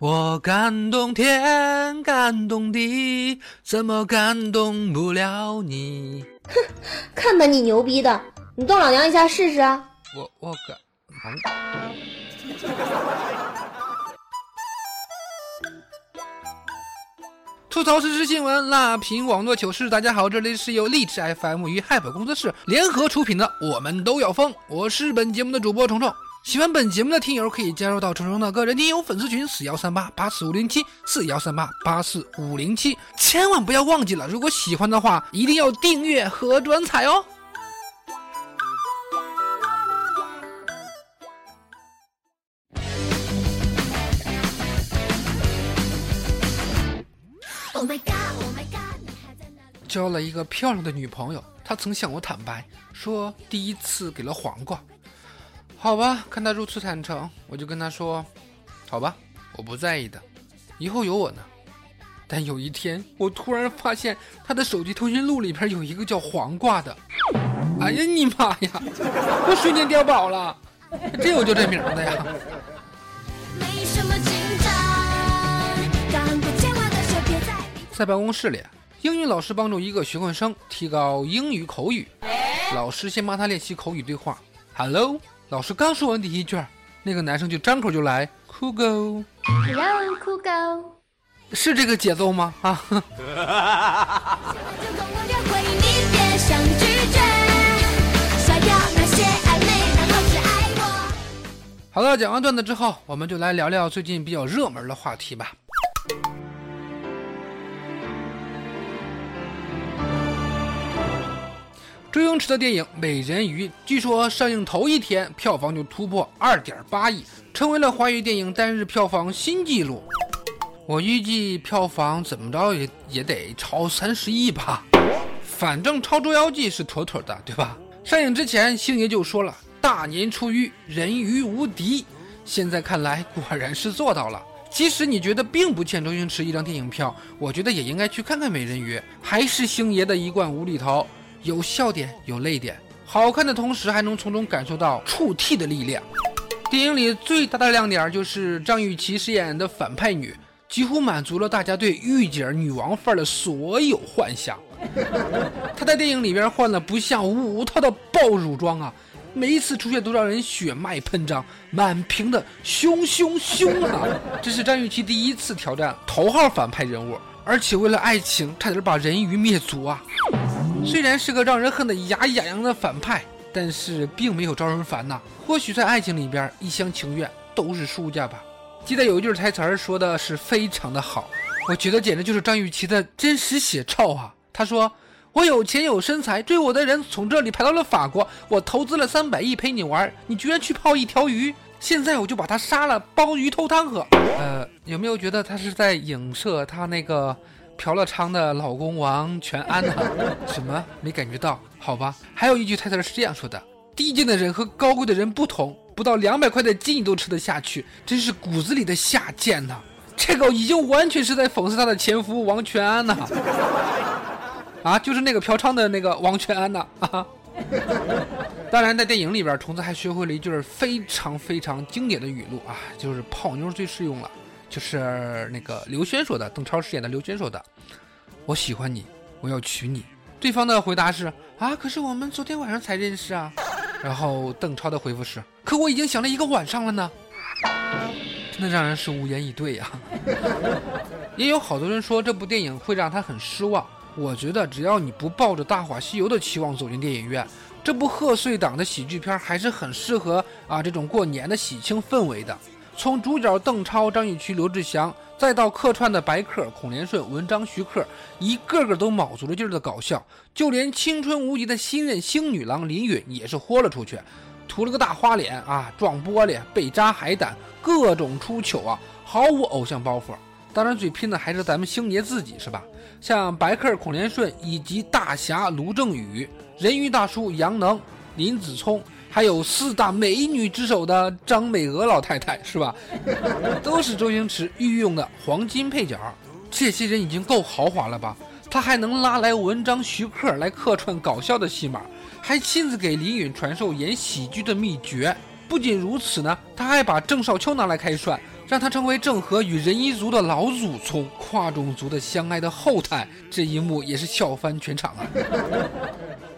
我感动天，感动地，怎么感动不了你？哼，看把你牛逼的，你动老娘一下试试啊！我我感。吐槽时事新闻，辣评网络糗事。大家好，这里是由荔枝 FM 与 Hype 工作室联合出品的《我们都要疯》，我是本节目的主播虫虫。喜欢本节目的听友可以加入到虫虫的个人听友粉丝群四幺三八八四五零七四幺三八八四五零七，千万不要忘记了，如果喜欢的话，一定要订阅和转采哦。Oh my god, oh my god！交了一个漂亮的女朋友，她曾向我坦白说，第一次给了黄瓜。好吧，看他如此坦诚，我就跟他说：“好吧，我不在意的，以后有我呢。”但有一天，我突然发现他的手机通讯录里边有一个叫黄瓜的。哎呀，你妈呀！我瞬间碉堡了，真有叫这名的呀！在办公室里。英语老师帮助一个学困生提高英语口语。老师先帮他练习口语对话。Hello，老师刚说完第一句，那个男生就张口就来。Cool girl。Hello，cool girl。是这个节奏吗？啊。好了，讲完段子之后，我们就来聊聊最近比较热门的话题吧。周星驰的电影《美人鱼》据说上映头一天票房就突破二点八亿，成为了华语电影单日票房新纪录。我预计票房怎么着也也得超三十亿吧，反正超《捉妖记》是妥妥的，对吧？上映之前，星爷就说了“大年初一人鱼无敌”，现在看来果然是做到了。即使你觉得并不欠周星驰一张电影票，我觉得也应该去看看《美人鱼》，还是星爷的一贯无厘头。有笑点，有泪点，好看的同时还能从中感受到触替的力量。电影里最大的亮点就是张雨绮饰演的反派女，几乎满足了大家对御姐女王范儿的所有幻想。她在电影里边换了不下五套的爆乳装啊，每一次出现都让人血脉喷张，满屏的凶凶凶啊！这是张雨绮第一次挑战头号反派人物，而且为了爱情差点把人鱼灭族啊！虽然是个让人恨得牙痒痒的反派，但是并没有招人烦呐。或许在爱情里边，一厢情愿都是输家吧。记得有一句台词儿说的是非常的好，我觉得简直就是张雨绮的真实写照啊。她说：“我有钱有身材，追我的人从这里排到了法国。我投资了三百亿陪你玩，你居然去泡一条鱼，现在我就把他杀了，煲鱼头汤喝。”呃，有没有觉得他是在影射他那个？嫖了娼的老公王全安呢？什么没感觉到？好吧，还有一句台词是这样说的：低贱的人和高贵的人不同，不到两百块的鸡你都吃得下去，真是骨子里的下贱呐！这个已经完全是在讽刺他的前夫王全安呐！啊，就是那个嫖娼的那个王全安呐！啊！当然，在电影里边，虫子还学会了一句非常非常经典的语录啊，就是泡妞最适用了。就是那个刘轩说的，邓超饰演的刘轩说的：“我喜欢你，我要娶你。”对方的回答是：“啊，可是我们昨天晚上才认识啊。”然后邓超的回复是：“可我已经想了一个晚上了呢。”真的让人是无言以对呀。也有好多人说这部电影会让他很失望。我觉得只要你不抱着《大话西游》的期望走进电影院，这部贺岁档的喜剧片还是很适合啊这种过年的喜庆氛围的。从主角邓超、张雨绮、刘志祥，再到客串的白客、孔连顺、文章、徐克，一个个都卯足了劲儿的搞笑，就连青春无敌的新任星女郎林允也是豁了出去，涂了个大花脸啊，撞玻璃、被扎海胆，各种出糗啊，毫无偶像包袱。当然，最拼的还是咱们星爷自己，是吧？像白客孔连顺以及大侠卢正雨、人鱼大叔杨能、林子聪，还有四大美女之首的张美娥老太太，是吧？都是周星驰御用的黄金配角。这些人已经够豪华了吧？他还能拉来文章、徐克来客串搞笑的戏码，还亲自给李允传授演喜剧的秘诀。不仅如此呢，他还把郑少秋拿来开涮，让他成为郑和与人一族的老祖宗，跨种族的相爱的后代。这一幕也是笑翻全场啊！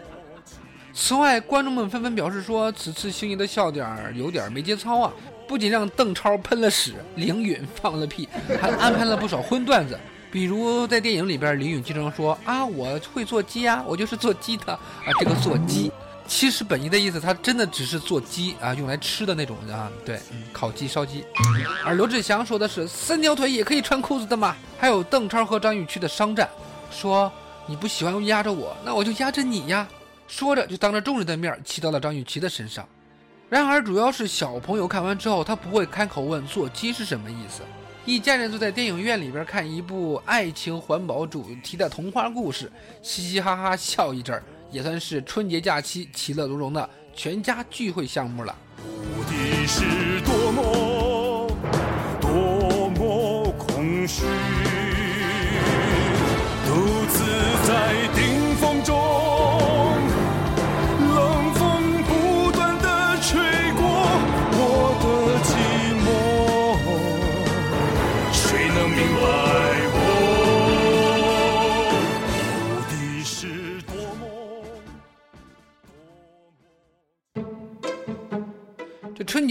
此外，观众们纷纷表示说，此次星爷的笑点有点没节操啊！不仅让邓超喷了屎，凌允放了屁，还安排了不少荤段子。比如在电影里边，李允经常说啊，我会做鸡啊，我就是做鸡的啊。这个做鸡，其实本意的意思，他真的只是做鸡啊，用来吃的那种啊。对，烤鸡、烧鸡。而刘志祥说的是三条腿也可以穿裤子的嘛。还有邓超和张雨绮的商战，说你不喜欢压着我，那我就压着你呀。说着就当着众人的面骑到了张雨绮的身上。然而主要是小朋友看完之后，他不会开口问做鸡是什么意思。一家人坐在电影院里边看一部爱情环保主题的童话故事，嘻嘻哈哈笑一阵儿，也算是春节假期其乐融融的全家聚会项目了。无敌是多么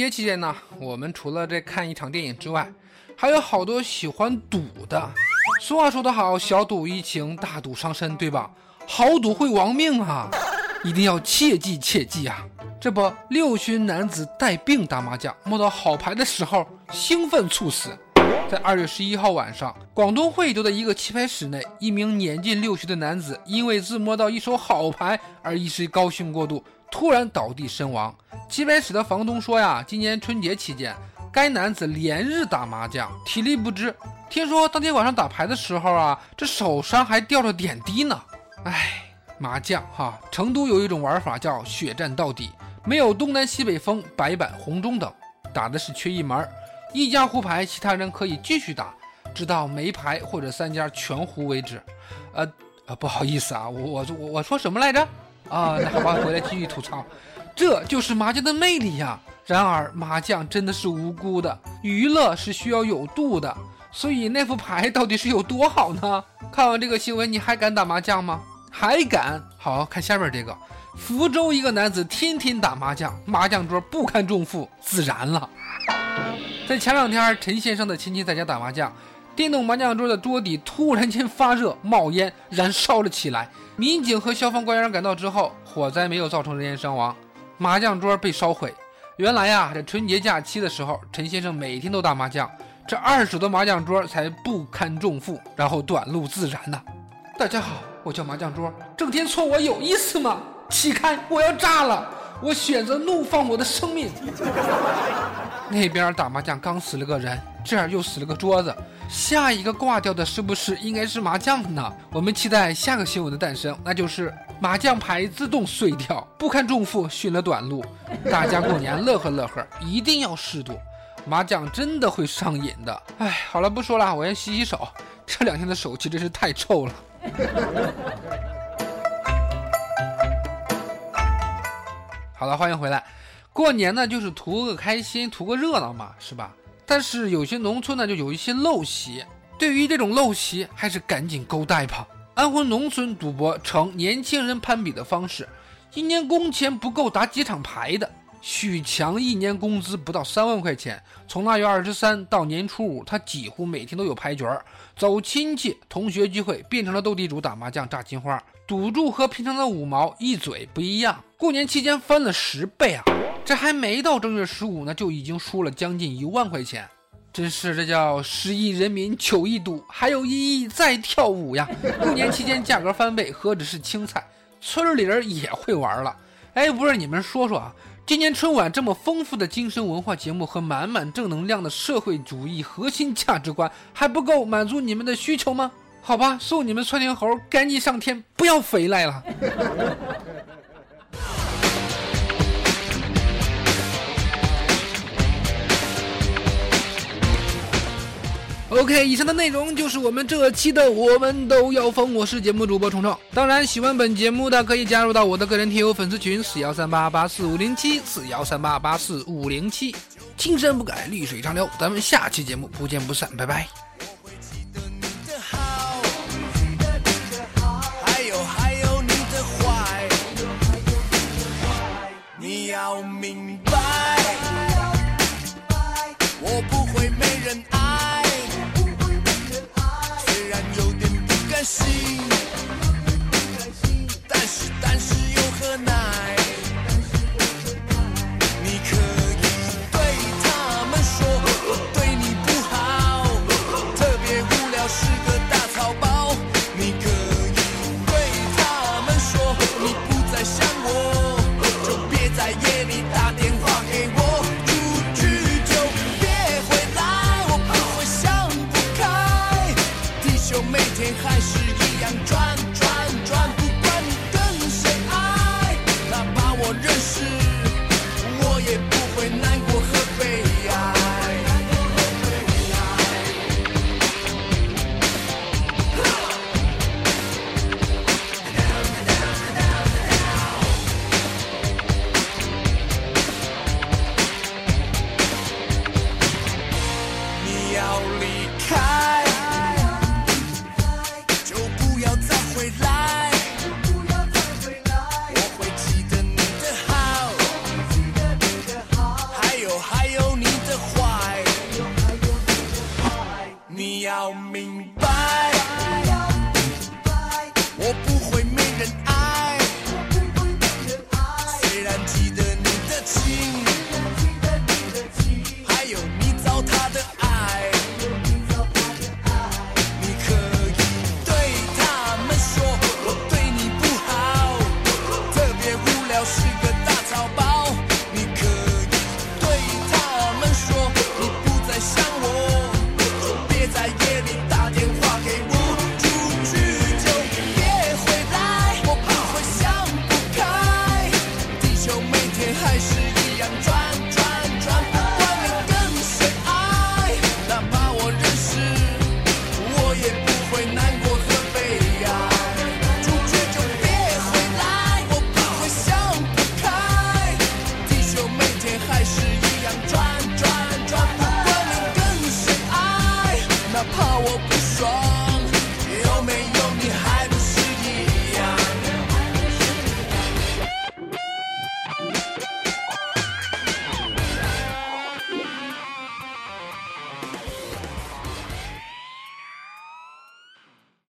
节期间呢，我们除了这看一场电影之外，还有好多喜欢赌的。俗话说得好，小赌怡情，大赌伤身，对吧？豪赌会亡命啊，一定要切记切记啊！这不，六旬男子带病打麻将，摸到好牌的时候兴奋猝死。在二月十一号晚上，广东惠州的一个棋牌室内，一名年近六旬的男子因为自摸到一手好牌而一时高兴过度。突然倒地身亡。棋牌室的房东说呀，今年春节期间，该男子连日打麻将，体力不支。听说当天晚上打牌的时候啊，这手上还掉着点滴呢。哎，麻将哈，成都有一种玩法叫血战到底，没有东南西北风、白板、红中等，打的是缺一门。一家胡牌，其他人可以继续打，直到没牌或者三家全胡为止。呃呃，不好意思啊，我我我说什么来着？啊，那好吧，回来继续吐槽，这就是麻将的魅力呀。然而，麻将真的是无辜的，娱乐是需要有度的。所以那副牌到底是有多好呢？看完这个新闻，你还敢打麻将吗？还敢？好看下面这个，福州一个男子天天打麻将，麻将桌不堪重负，自燃了。在前两天，陈先生的亲戚在家打麻将。电动麻将桌的桌底突然间发热、冒烟、燃烧了起来。民警和消防官员赶到之后，火灾没有造成人员伤亡，麻将桌被烧毁。原来呀，这春节假期的时候，陈先生每天都打麻将，这二手的麻将桌才不堪重负，然后短路自燃呐。大家好，我叫麻将桌，整天搓我有意思吗？起开，我要炸了！我选择怒放我的生命。那边打麻将刚死了个人，这儿又死了个桌子。下一个挂掉的是不是应该是麻将呢？我们期待下个新闻的诞生，那就是麻将牌自动碎掉，不堪重负，寻了短路。大家过年乐呵乐呵，一定要适度。麻将真的会上瘾的。哎，好了，不说了，我先洗洗手。这两天的手气真是太臭了。好了，欢迎回来。过年呢，就是图个开心，图个热闹嘛，是吧？但是有些农村呢，就有一些陋习。对于这种陋习，还是赶紧勾带吧。安徽农村赌博成年轻人攀比的方式，一年工钱不够打几场牌的。许强一年工资不到三万块钱，从腊月二十三到年初五，他几乎每天都有牌局儿，走亲戚、同学聚会，变成了斗地主、打麻将、炸金花。赌注和平常的五毛一嘴不一样，过年期间翻了十倍啊！这还没到正月十五呢，就已经输了将近一万块钱，真是这叫十亿人民求一赌，还有一亿在跳舞呀！过年期间价格翻倍，何止是青菜，村里人也会玩了。哎，不是你们说说啊，今年春晚这么丰富的精神文化节目和满满正能量的社会主义核心价值观，还不够满足你们的需求吗？好吧，送你们窜天猴，赶紧上天，不要回来了。OK，以上的内容就是我们这期的《我们都要疯》，我是节目主播虫虫。当然，喜欢本节目的可以加入到我的个人听友粉丝群四幺三八八四五零七四幺三八八四五零七，青山不改，绿水长流。咱们下期节目不见不散，拜拜。